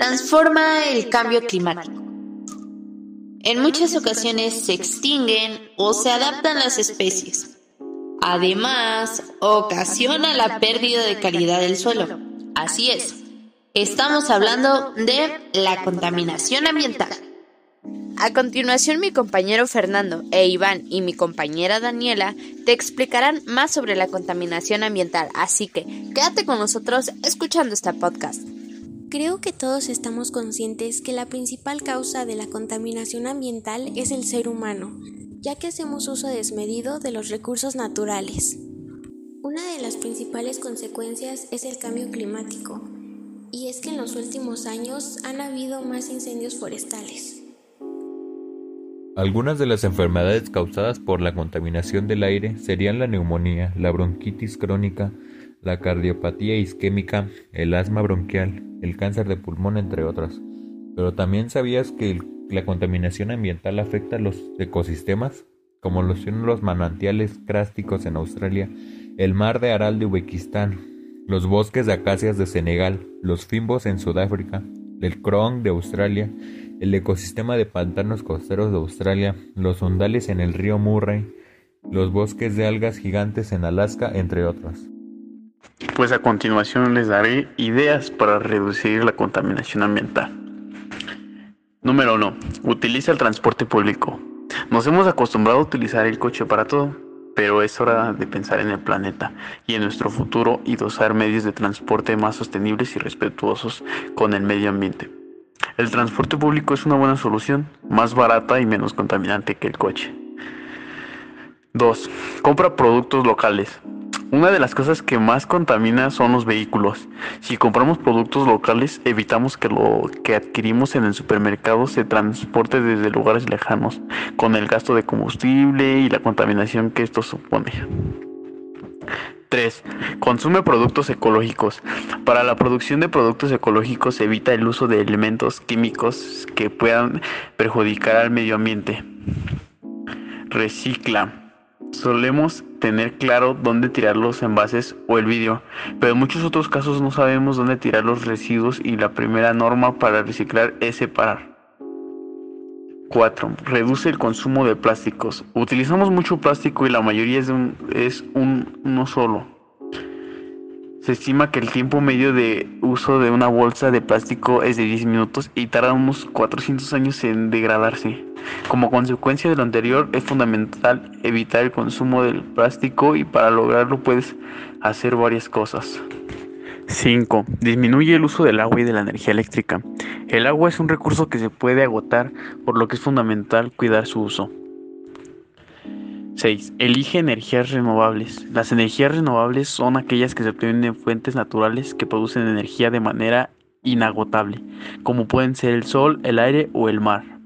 transforma el cambio climático. En muchas ocasiones se extinguen o se adaptan las especies. Además, ocasiona la pérdida de calidad del suelo. Así es, estamos hablando de la contaminación ambiental. A continuación mi compañero Fernando e Iván y mi compañera Daniela te explicarán más sobre la contaminación ambiental, así que quédate con nosotros escuchando este podcast. Creo que todos estamos conscientes que la principal causa de la contaminación ambiental es el ser humano, ya que hacemos uso desmedido de los recursos naturales. Una de las principales consecuencias es el cambio climático, y es que en los últimos años han habido más incendios forestales. Algunas de las enfermedades causadas por la contaminación del aire serían la neumonía, la bronquitis crónica, la cardiopatía isquémica, el asma bronquial, el cáncer de pulmón, entre otras. Pero también sabías que la contaminación ambiental afecta a los ecosistemas, como lo son los manantiales crásticos en Australia, el mar de Aral de Uzbekistán, los bosques de acacias de Senegal, los fimbos en Sudáfrica, el crown de Australia, el ecosistema de pantanos costeros de Australia, los ondales en el río Murray, los bosques de algas gigantes en Alaska, entre otros. Pues a continuación les daré ideas para reducir la contaminación ambiental. Número 1. Utiliza el transporte público. Nos hemos acostumbrado a utilizar el coche para todo, pero es hora de pensar en el planeta y en nuestro futuro y dosar medios de transporte más sostenibles y respetuosos con el medio ambiente. El transporte público es una buena solución, más barata y menos contaminante que el coche. 2. Compra productos locales. Una de las cosas que más contamina son los vehículos. Si compramos productos locales, evitamos que lo que adquirimos en el supermercado se transporte desde lugares lejanos, con el gasto de combustible y la contaminación que esto supone. 3. Consume productos ecológicos. Para la producción de productos ecológicos evita el uso de elementos químicos que puedan perjudicar al medio ambiente. Recicla. Solemos tener claro dónde tirar los envases o el vidrio, pero en muchos otros casos no sabemos dónde tirar los residuos y la primera norma para reciclar es separar. 4. Reduce el consumo de plásticos. Utilizamos mucho plástico y la mayoría es, un, es un, uno solo. Se estima que el tiempo medio de uso de una bolsa de plástico es de 10 minutos y tarda unos 400 años en degradarse. Como consecuencia de lo anterior, es fundamental evitar el consumo del plástico y para lograrlo puedes hacer varias cosas. 5. Disminuye el uso del agua y de la energía eléctrica. El agua es un recurso que se puede agotar, por lo que es fundamental cuidar su uso. 6. Elige energías renovables. Las energías renovables son aquellas que se obtienen de fuentes naturales que producen energía de manera inagotable, como pueden ser el sol, el aire o el mar.